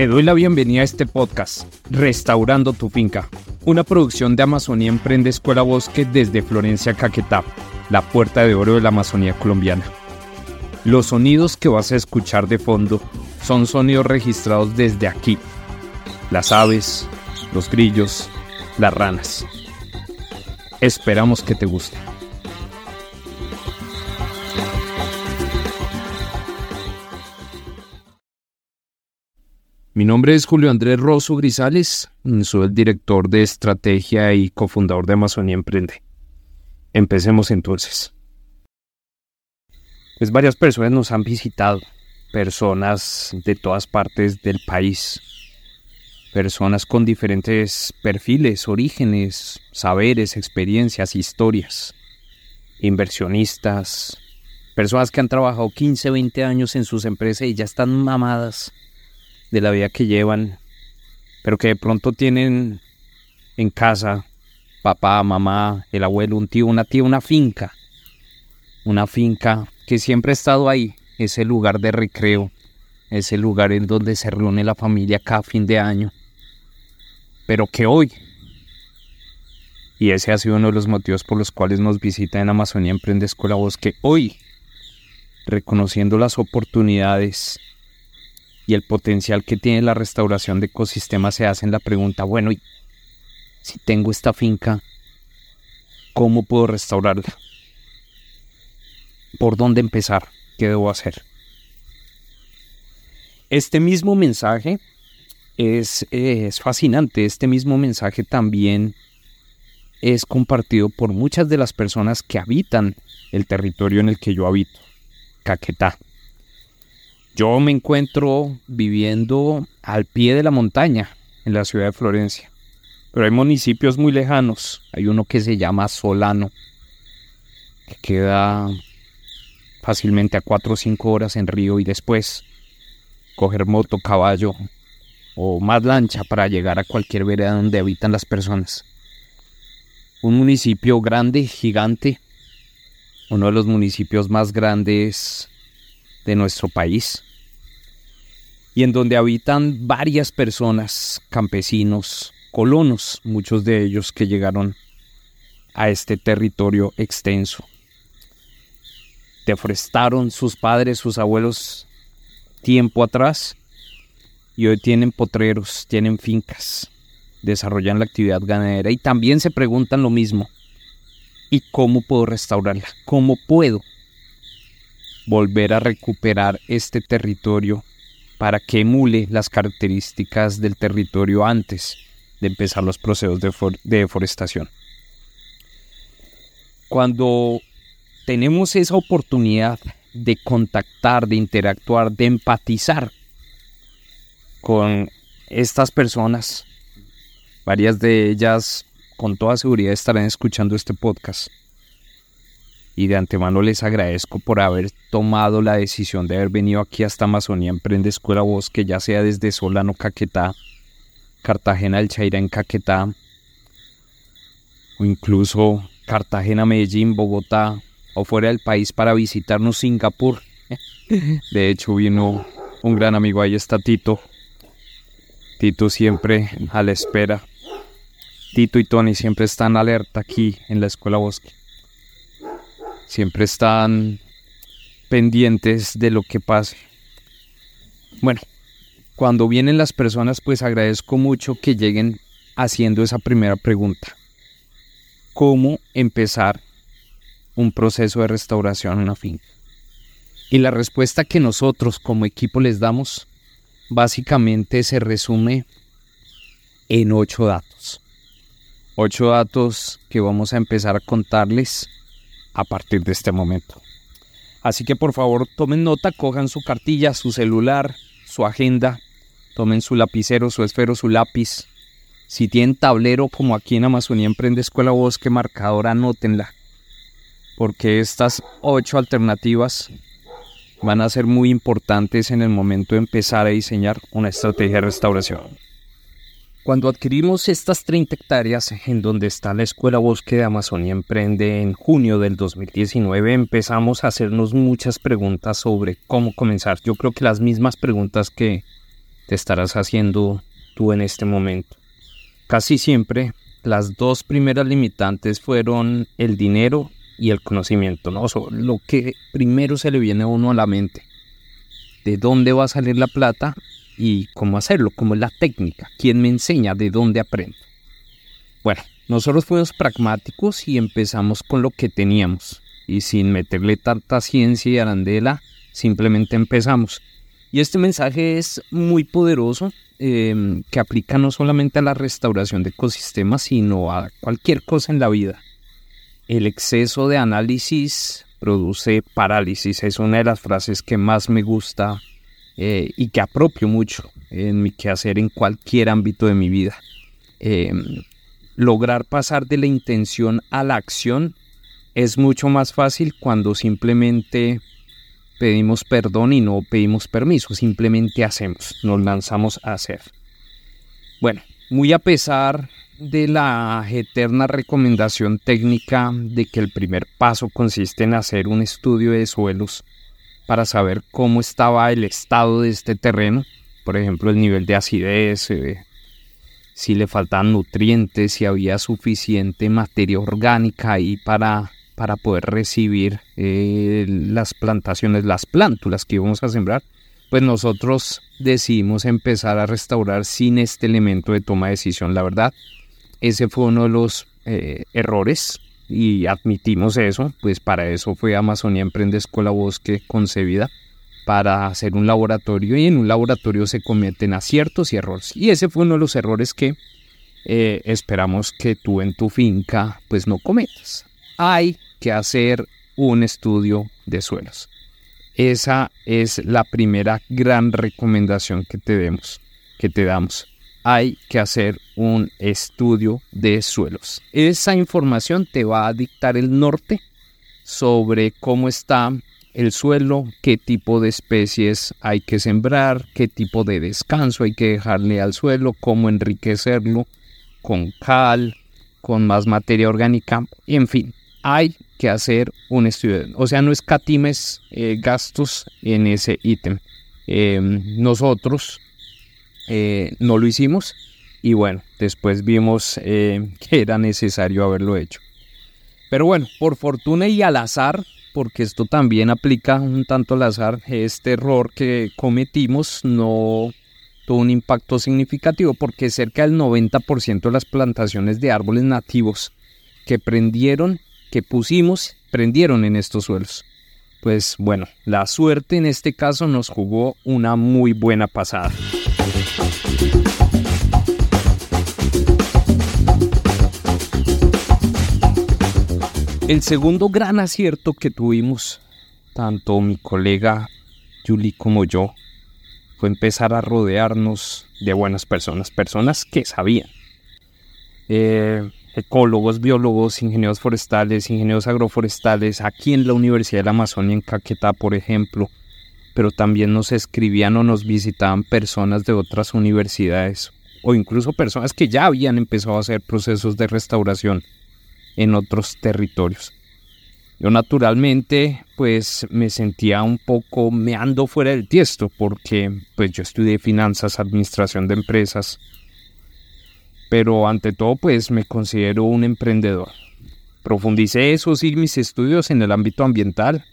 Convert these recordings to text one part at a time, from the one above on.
Te doy la bienvenida a este podcast, Restaurando tu finca, una producción de Amazonía Emprende Escuela Bosque desde Florencia, Caquetá, la puerta de oro de la Amazonía colombiana. Los sonidos que vas a escuchar de fondo son sonidos registrados desde aquí. Las aves, los grillos, las ranas. Esperamos que te guste. Mi nombre es Julio Andrés Rosso Grisales, soy el director de estrategia y cofundador de Amazonía Emprende. Empecemos entonces. Pues varias personas nos han visitado, personas de todas partes del país, personas con diferentes perfiles, orígenes, saberes, experiencias, historias, inversionistas, personas que han trabajado 15, 20 años en sus empresas y ya están mamadas de la vida que llevan, pero que de pronto tienen en casa papá, mamá, el abuelo, un tío, una tía, una finca. Una finca que siempre ha estado ahí, ese lugar de recreo, ese lugar en donde se reúne la familia cada fin de año. Pero que hoy, y ese ha sido uno de los motivos por los cuales nos visita en Amazonía Emprende Escuela Bosque, hoy, reconociendo las oportunidades y el potencial que tiene la restauración de ecosistemas se hacen la pregunta, bueno, ¿y si tengo esta finca, ¿cómo puedo restaurarla? ¿Por dónde empezar? ¿Qué debo hacer? Este mismo mensaje es, es fascinante, este mismo mensaje también es compartido por muchas de las personas que habitan el territorio en el que yo habito, Caquetá. Yo me encuentro viviendo al pie de la montaña, en la ciudad de Florencia. Pero hay municipios muy lejanos. Hay uno que se llama Solano, que queda fácilmente a 4 o 5 horas en río y después coger moto, caballo o más lancha para llegar a cualquier vereda donde habitan las personas. Un municipio grande, gigante, uno de los municipios más grandes de nuestro país y en donde habitan varias personas, campesinos, colonos, muchos de ellos que llegaron a este territorio extenso. Deforestaron sus padres, sus abuelos tiempo atrás y hoy tienen potreros, tienen fincas, desarrollan la actividad ganadera y también se preguntan lo mismo. ¿Y cómo puedo restaurarla? ¿Cómo puedo volver a recuperar este territorio para que emule las características del territorio antes de empezar los procesos de, deforestación. Cuando tenemos esa oportunidad de contactar, de interactuar, de empatizar con estas personas, varias de ellas con toda seguridad estarán escuchando este podcast y de antemano les agradezco por haber tomado la decisión de haber venido aquí hasta Amazonía Emprende Escuela Bosque, ya sea desde Solano, Caquetá, Cartagena del Chaira en Caquetá, o incluso Cartagena, Medellín, Bogotá, o fuera del país para visitarnos Singapur. De hecho, vino un gran amigo, ahí está Tito. Tito siempre a la espera. Tito y Tony siempre están alerta aquí en la Escuela Bosque siempre están pendientes de lo que pase. Bueno, cuando vienen las personas, pues agradezco mucho que lleguen haciendo esa primera pregunta. ¿Cómo empezar un proceso de restauración en una finca? Y la respuesta que nosotros como equipo les damos básicamente se resume en ocho datos. Ocho datos que vamos a empezar a contarles a partir de este momento. Así que por favor tomen nota, cojan su cartilla, su celular, su agenda, tomen su lapicero, su esfero, su lápiz. Si tienen tablero como aquí en Amazonía Emprende Escuela Bosque Marcador, anótenla. Porque estas ocho alternativas van a ser muy importantes en el momento de empezar a diseñar una estrategia de restauración. Cuando adquirimos estas 30 hectáreas en donde está la Escuela Bosque de Amazonía Emprende en junio del 2019, empezamos a hacernos muchas preguntas sobre cómo comenzar. Yo creo que las mismas preguntas que te estarás haciendo tú en este momento. Casi siempre las dos primeras limitantes fueron el dinero y el conocimiento, ¿no? lo que primero se le viene a uno a la mente. De dónde va a salir la plata y cómo hacerlo, cómo es la técnica, quién me enseña, de dónde aprendo. Bueno, nosotros fuimos pragmáticos y empezamos con lo que teníamos. Y sin meterle tanta ciencia y arandela, simplemente empezamos. Y este mensaje es muy poderoso, em, que aplica no solamente a la restauración de ecosistemas, sino a cualquier cosa en la vida. El exceso de análisis produce parálisis. Es una de las frases que más me gusta eh, y que apropio mucho en mi quehacer en cualquier ámbito de mi vida. Em, lograr pasar de la intención a la acción es mucho más fácil cuando simplemente pedimos perdón y no pedimos permiso, simplemente hacemos, nos lanzamos a hacer. Bueno, muy a pesar de la eterna recomendación técnica de que el primer paso consiste en hacer un estudio de suelos para saber cómo estaba el estado de este terreno, por ejemplo el nivel de acidez, si le faltaban nutrientes, si había suficiente materia orgánica ahí para para poder recibir eh, las plantaciones, las plántulas que íbamos a sembrar, pues nosotros decidimos empezar a restaurar sin este elemento de toma de decisión. La verdad, ese fue uno de los eh, errores y admitimos eso, pues para eso fue Amazonía Emprende Escuela Bosque concebida para hacer un laboratorio y en un laboratorio se cometen aciertos y errores. Y ese fue uno de los errores que eh, esperamos que tú en tu finca pues no cometas. Hay que hacer un estudio de suelos. Esa es la primera gran recomendación que te demos, que te damos. Hay que hacer un estudio de suelos. Esa información te va a dictar el norte sobre cómo está el suelo, qué tipo de especies hay que sembrar, qué tipo de descanso hay que dejarle al suelo, cómo enriquecerlo con cal, con más materia orgánica, en fin, hay que hacer un estudio. O sea, no escatimes eh, gastos en ese ítem. Em, nosotros eh, no lo hicimos y bueno, después vimos eh, que era necesario haberlo hecho. Pero bueno, por fortuna y al azar, porque esto también aplica un tanto al azar, este error que cometimos no tuvo un impacto significativo porque cerca del 90% de las plantaciones de árboles nativos que prendieron que pusimos prendieron en estos suelos. Pues bueno, la suerte en este caso nos jugó una muy buena pasada. El segundo gran acierto que tuvimos, tanto mi colega Julie como yo, fue empezar a rodearnos de buenas personas, personas que sabían. Eh, ecólogos, biólogos, ingenieros forestales, ingenieros agroforestales, aquí en la Universidad de la Amazonia en Caquetá, por ejemplo, pero también nos escribían o nos visitaban personas de otras universidades o incluso personas que ya habían empezado a hacer procesos de restauración en otros territorios. Yo naturalmente pues me sentía un poco meando fuera del tiesto porque pues yo estudié finanzas, administración de empresas, pero ante todo pues me considero un emprendedor. Profundicé eso sí mis estudios en el ámbito ambiental,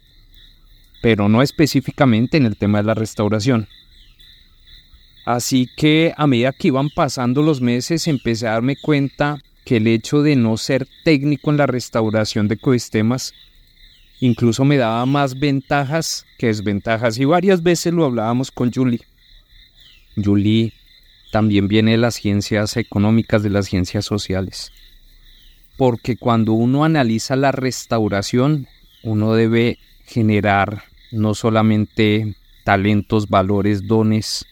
pero no específicamente en el tema de la restauración. Así que a medida que iban pasando los meses empecé a darme cuenta que el hecho de no ser técnico en la restauración de ecosistemas incluso me daba más ventajas que desventajas y varias veces lo hablábamos con Julie. Julie también viene de las ciencias económicas, de las ciencias sociales. Porque cuando uno analiza la restauración, uno debe generar no solamente talentos, valores, dones,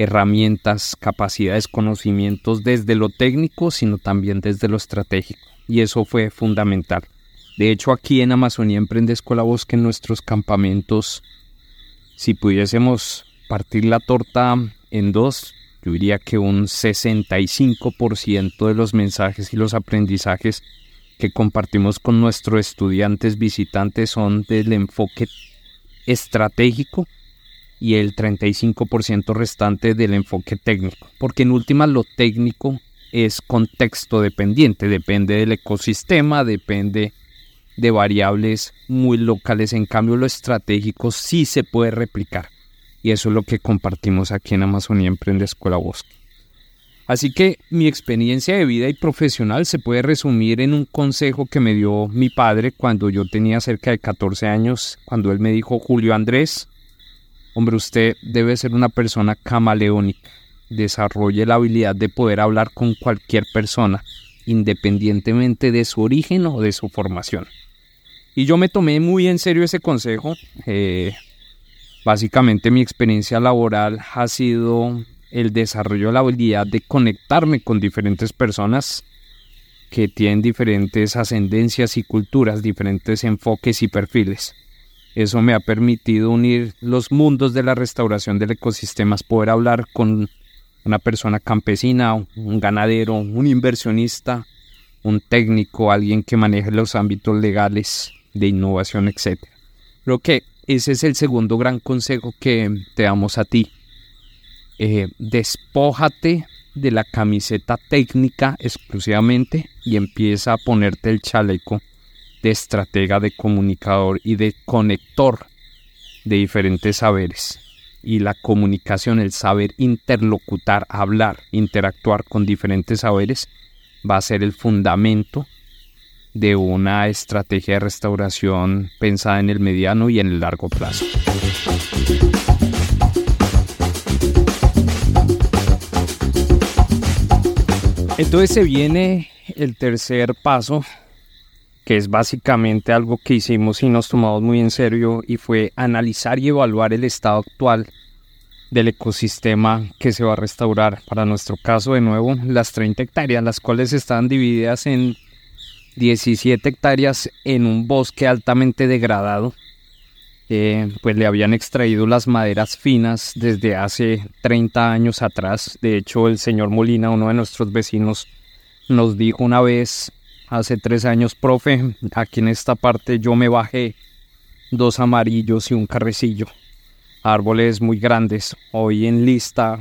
herramientas, capacidades, conocimientos desde lo técnico, sino también desde lo estratégico. Y eso fue fundamental. De hecho, aquí en Amazonía Emprende Escuela Bosque, en nuestros campamentos, si pudiésemos partir la torta en dos, yo diría que un 65% de los mensajes y los aprendizajes que compartimos con nuestros estudiantes visitantes son del enfoque estratégico y el 35% restante del enfoque técnico, porque en última lo técnico es contexto dependiente, depende del ecosistema, depende de variables muy locales, en cambio lo estratégico sí se puede replicar y eso es lo que compartimos aquí en Amazonía Emprende Escuela Bosque. Así que mi experiencia de vida y profesional se puede resumir en un consejo que me dio mi padre cuando yo tenía cerca de 14 años, cuando él me dijo, Julio Andrés, Hombre, usted debe ser una persona camaleónica. Desarrolle la habilidad de poder hablar con cualquier persona, independientemente de su origen o de su formación. Y yo me tomé muy en serio ese consejo. Eh, básicamente mi experiencia laboral ha sido el desarrollo de la habilidad de conectarme con diferentes personas que tienen diferentes ascendencias y culturas, diferentes enfoques y perfiles. Eso me ha permitido unir los mundos de la restauración del ecosistema, poder hablar con una persona campesina, un ganadero, un inversionista, un técnico, alguien que maneje los ámbitos legales de innovación, etc. Creo que ese es el segundo gran consejo que te damos a ti. Eh, despójate de la camiseta técnica exclusivamente y empieza a ponerte el chaleco de estratega, de comunicador y de conector de diferentes saberes. Y la comunicación, el saber interlocutar, hablar, interactuar con diferentes saberes, va a ser el fundamento de una estrategia de restauración pensada en el mediano y en el largo plazo. Entonces se viene el tercer paso que es básicamente algo que hicimos y nos tomamos muy en serio y fue analizar y evaluar el estado actual del ecosistema que se va a restaurar. Para nuestro caso, de nuevo, las 30 hectáreas, las cuales están divididas en 17 hectáreas en un bosque altamente degradado. Eh, pues le habían extraído las maderas finas desde hace 30 años atrás. De hecho, el señor Molina, uno de nuestros vecinos, nos dijo una vez hace tres años, profe, aquí en esta parte yo me bajé dos amarillos y un carrecillo. Árboles muy grandes, hoy en lista,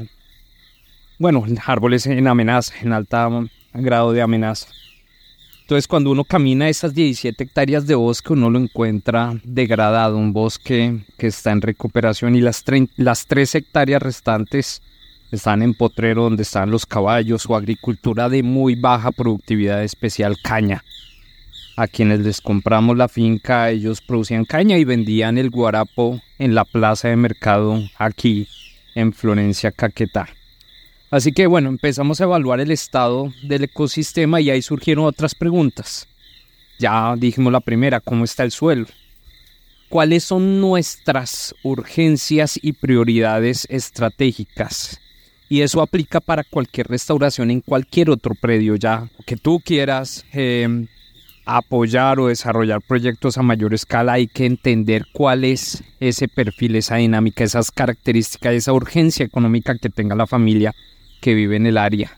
bueno, árboles en amenaza, en alta grado de amenaza. Entonces cuando uno camina esas 17 hectáreas de bosque, uno lo encuentra degradado, un bosque que está en recuperación y las, las 3 hectáreas restantes están en potrero donde están los caballos o agricultura de muy baja productividad, especial caña. A quienes les compramos la finca, ellos producían caña y vendían el guarapo en la plaza de mercado aquí en Florencia, Caquetá. Así que bueno, empezamos a evaluar el estado del ecosistema y ahí surgieron otras preguntas. Ya dijimos la primera, ¿cómo está el suelo? ¿Cuáles son nuestras urgencias y prioridades estratégicas? Y eso aplica para cualquier restauración en cualquier otro predio ya que tú quieras em, apoyar o desarrollar proyectos a mayor escala hay que entender cuál es ese perfil, esa dinámica, esas características, esa urgencia económica que tenga la familia que vive en el área.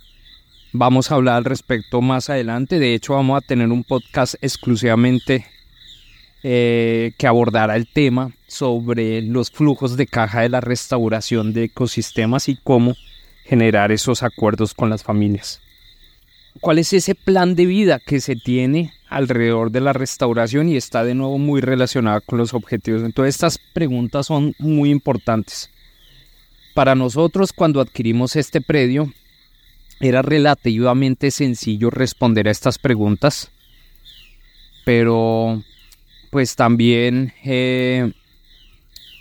Vamos a hablar al respecto más adelante, de hecho vamos a tener un podcast exclusivamente eh, que abordará el tema sobre los flujos de caja de la restauración de ecosistemas y cómo generar esos acuerdos con las familias. ¿Cuál es ese plan de vida que se tiene alrededor de la restauración y está de nuevo muy relacionada con los objetivos? Entonces estas preguntas son muy importantes. Para nosotros cuando adquirimos este predio era relativamente sencillo responder a estas preguntas, pero pues también eh,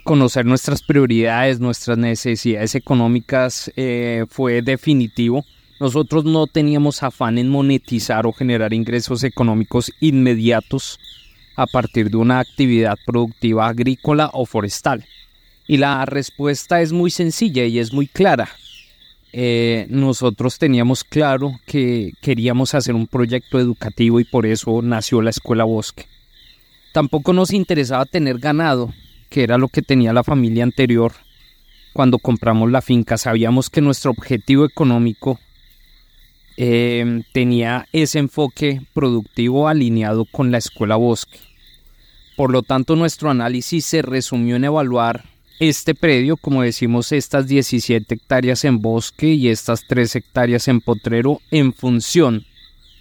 conocer nuestras prioridades, nuestras necesidades económicas eh, fue definitivo. Nosotros no teníamos afán en monetizar o generar ingresos económicos inmediatos a partir de una actividad productiva agrícola o forestal. Y la respuesta es muy sencilla y es muy clara. Eh, nosotros teníamos claro que queríamos hacer un proyecto educativo y por eso nació la Escuela Bosque. Tampoco nos interesaba tener ganado, que era lo que tenía la familia anterior cuando compramos la finca. Sabíamos que nuestro objetivo económico eh, tenía ese enfoque productivo alineado con la escuela bosque. Por lo tanto, nuestro análisis se resumió en evaluar este predio, como decimos, estas 17 hectáreas en bosque y estas 3 hectáreas en potrero en función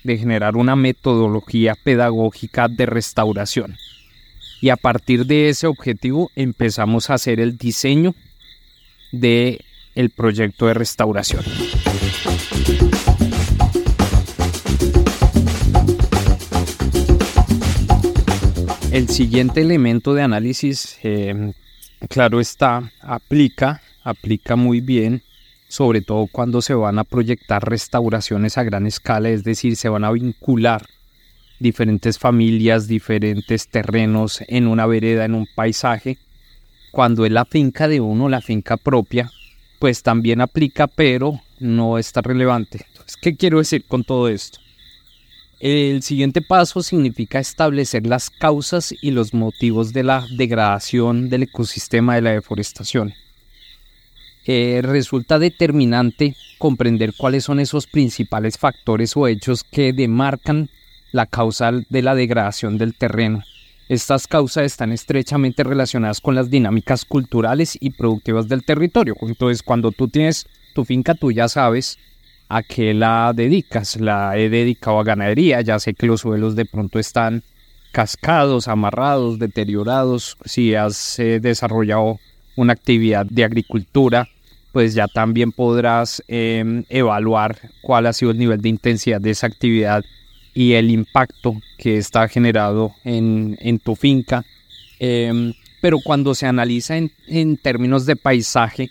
de generar una metodología pedagógica de restauración. Y a partir de ese objetivo empezamos a hacer el diseño de el proyecto de restauración. El siguiente elemento de análisis, eh, claro está, aplica, aplica muy bien, sobre todo cuando se van a proyectar restauraciones a gran escala, es decir, se van a vincular diferentes familias, diferentes terrenos en una vereda, en un paisaje. Cuando es la finca de uno, la finca propia, pues también aplica, pero no está relevante. Entonces, ¿qué quiero decir con todo esto? El siguiente paso significa establecer las causas y los motivos de la degradación del ecosistema de la deforestación. Eh, resulta determinante comprender cuáles son esos principales factores o hechos que demarcan la causa de la degradación del terreno. Estas causas están estrechamente relacionadas con las dinámicas culturales y productivas del territorio. Entonces, cuando tú tienes tu finca, tú ya sabes a qué la dedicas. La he dedicado a ganadería, ya sé que los suelos de pronto están cascados, amarrados, deteriorados. Si has eh, desarrollado una actividad de agricultura, pues ya también podrás em, evaluar cuál ha sido el nivel de intensidad de esa actividad y el impacto que está generado en, tu finca. Em, pero cuando se analiza en, en términos de paisaje,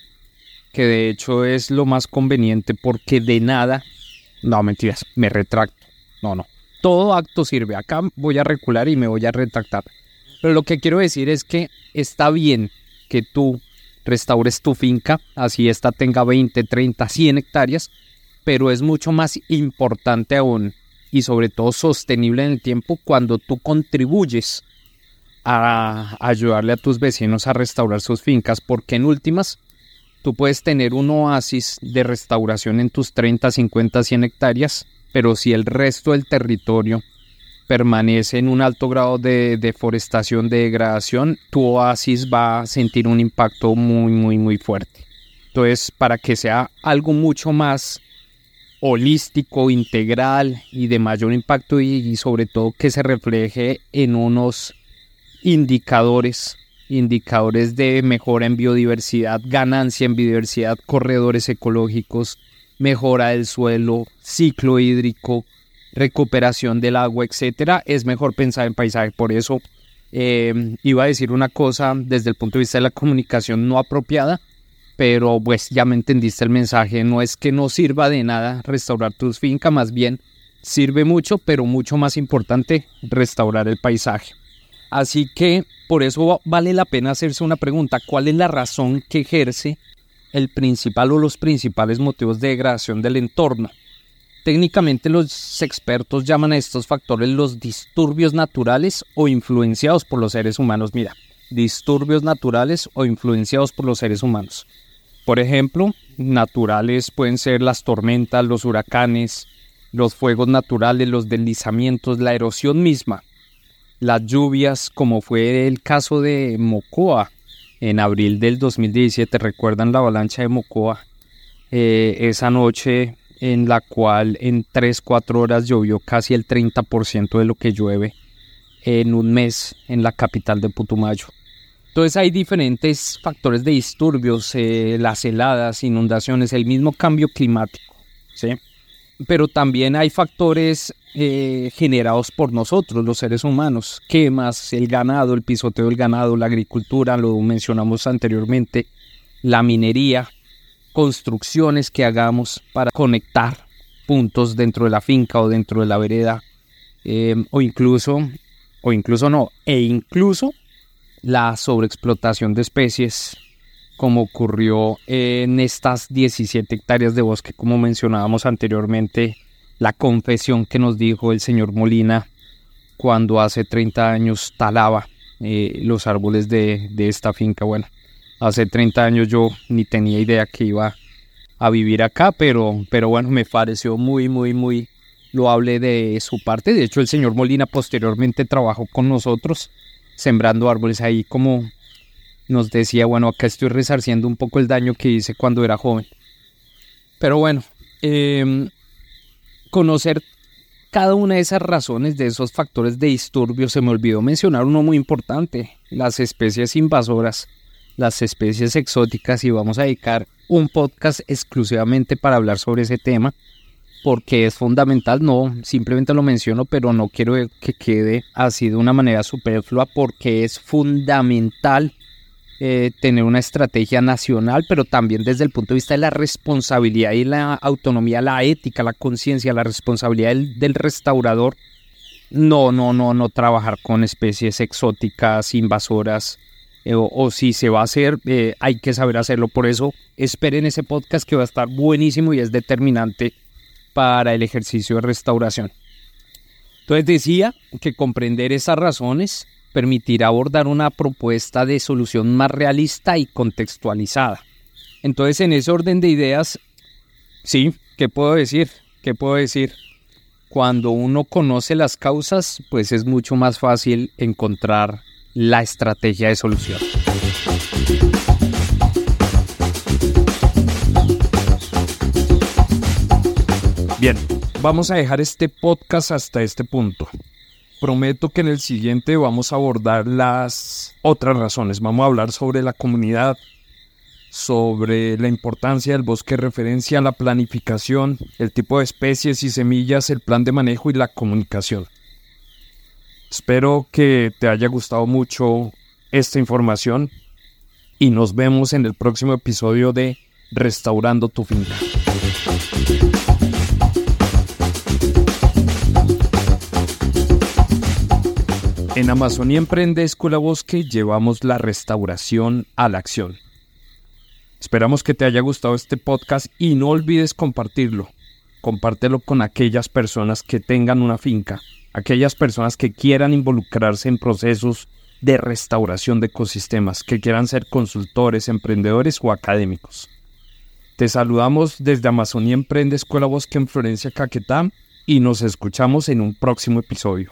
que de hecho es lo más conveniente porque de nada, no mentiras, me retracto, no, no, todo acto sirve, acá voy a recular y me voy a retractar. Pero lo que quiero decir es que está bien que tú restaures tu finca, así esta tenga 20, 30, 100 hectáreas, pero es mucho más importante aún y sobre todo sostenible en el tiempo cuando tú contribuyes a ayudarle a tus vecinos a restaurar sus fincas, porque en últimas tú puedes tener un oasis de restauración en tus 30, 50, 100 hectáreas, pero si el resto del territorio permanece en un alto grado de deforestación, de degradación, tu oasis va a sentir un impacto muy, muy, muy fuerte. Entonces, para que sea algo mucho más holístico, integral y de mayor impacto y, sobre todo que se refleje en unos indicadores, indicadores de mejora en biodiversidad, ganancia en biodiversidad, corredores ecológicos, mejora del suelo, ciclo hídrico, recuperación del agua, etcétera, es mejor pensar en paisaje. Por eso eh, iba a decir una cosa desde el punto de vista de la comunicación no apropiada, pero pues ya me entendiste el mensaje, no es que no sirva de nada restaurar tus fincas, más bien sirve mucho, pero mucho más importante restaurar el paisaje. Así que por eso vale la pena hacerse una pregunta, ¿cuál es la razón que ejerce el principal o los principales motivos de degradación del entorno? Técnicamente los expertos llaman a estos factores los disturbios naturales o influenciados por los seres humanos. Mira, disturbios naturales o influenciados por los seres humanos. Por ejemplo, naturales pueden ser las tormentas, los huracanes, los fuegos naturales, los deslizamientos, la erosión misma, las lluvias, como fue el caso de Mocoa en abril del 2017. ¿Recuerdan la avalancha de Mocoa? Eh, esa noche en la cual en 3-4 horas llovió casi el 30% de lo que llueve en un mes en la capital de Putumayo. Entonces hay diferentes factores de disturbios, eh, las heladas, inundaciones, el mismo cambio climático, ¿sí? Pero también hay factores eh, generados por nosotros, los seres humanos, quemas, el ganado, el pisoteo del ganado, la agricultura, lo mencionamos anteriormente, la minería, construcciones que hagamos para conectar puntos dentro de la finca o dentro de la vereda, eh, o incluso, o incluso no, e incluso la sobreexplotación de especies, como ocurrió en estas 17 hectáreas de bosque, como mencionábamos anteriormente, la confesión que nos dijo el señor Molina cuando hace 30 años talaba eh, los árboles de, esta finca. Bueno, hace 30 años yo ni tenía idea que iba a vivir acá, pero, pero bueno, me pareció muy, muy, muy loable de su parte. De hecho, el señor Molina posteriormente trabajó con nosotros sembrando árboles ahí como nos decía, bueno, acá estoy resarciendo un poco el daño que hice cuando era joven. Pero bueno, em, conocer cada una de esas razones, de esos factores de disturbio, se me olvidó mencionar uno muy importante, las especies invasoras, las especies exóticas, y vamos a dedicar un podcast exclusivamente para hablar sobre ese tema, porque es fundamental, no, simplemente lo menciono, pero no quiero que quede así de una manera superflua, porque es fundamental eh, tener una estrategia nacional, pero también desde el punto de vista de la responsabilidad y la autonomía, la ética, la conciencia, la responsabilidad del, restaurador. No, no, no, no trabajar con especies exóticas, invasoras, eh, o, si se va a hacer, eh, hay que saber hacerlo. Por eso esperen ese podcast que va a estar buenísimo y es determinante para el ejercicio de restauración. Entonces decía que comprender esas razones permitirá abordar una propuesta de solución más realista y contextualizada. Entonces, en ese orden de ideas, sí, ¿qué puedo decir? ¿Qué puedo decir? Cuando uno conoce las causas, pues es mucho más fácil encontrar la estrategia de solución. Bien, vamos a dejar este podcast hasta este punto prometo que en el siguiente vamos a abordar las otras razones. Vamos a hablar sobre la comunidad, sobre la importancia del bosque referencia a la planificación, el tipo de especies y semillas, el plan de manejo y la comunicación. Espero que te haya gustado mucho esta información y nos vemos en el próximo episodio de Restaurando tu finca. En Amazonía Emprende Escuela Bosque llevamos la restauración a la acción. Esperamos que te haya gustado este podcast y no olvides compartirlo. Compártelo con aquellas personas que tengan una finca, aquellas personas que quieran involucrarse en procesos de restauración de ecosistemas, que quieran ser consultores, emprendedores o académicos. Te saludamos desde Amazonía Emprende Escuela Bosque en Florencia, Caquetá y nos escuchamos en un próximo episodio.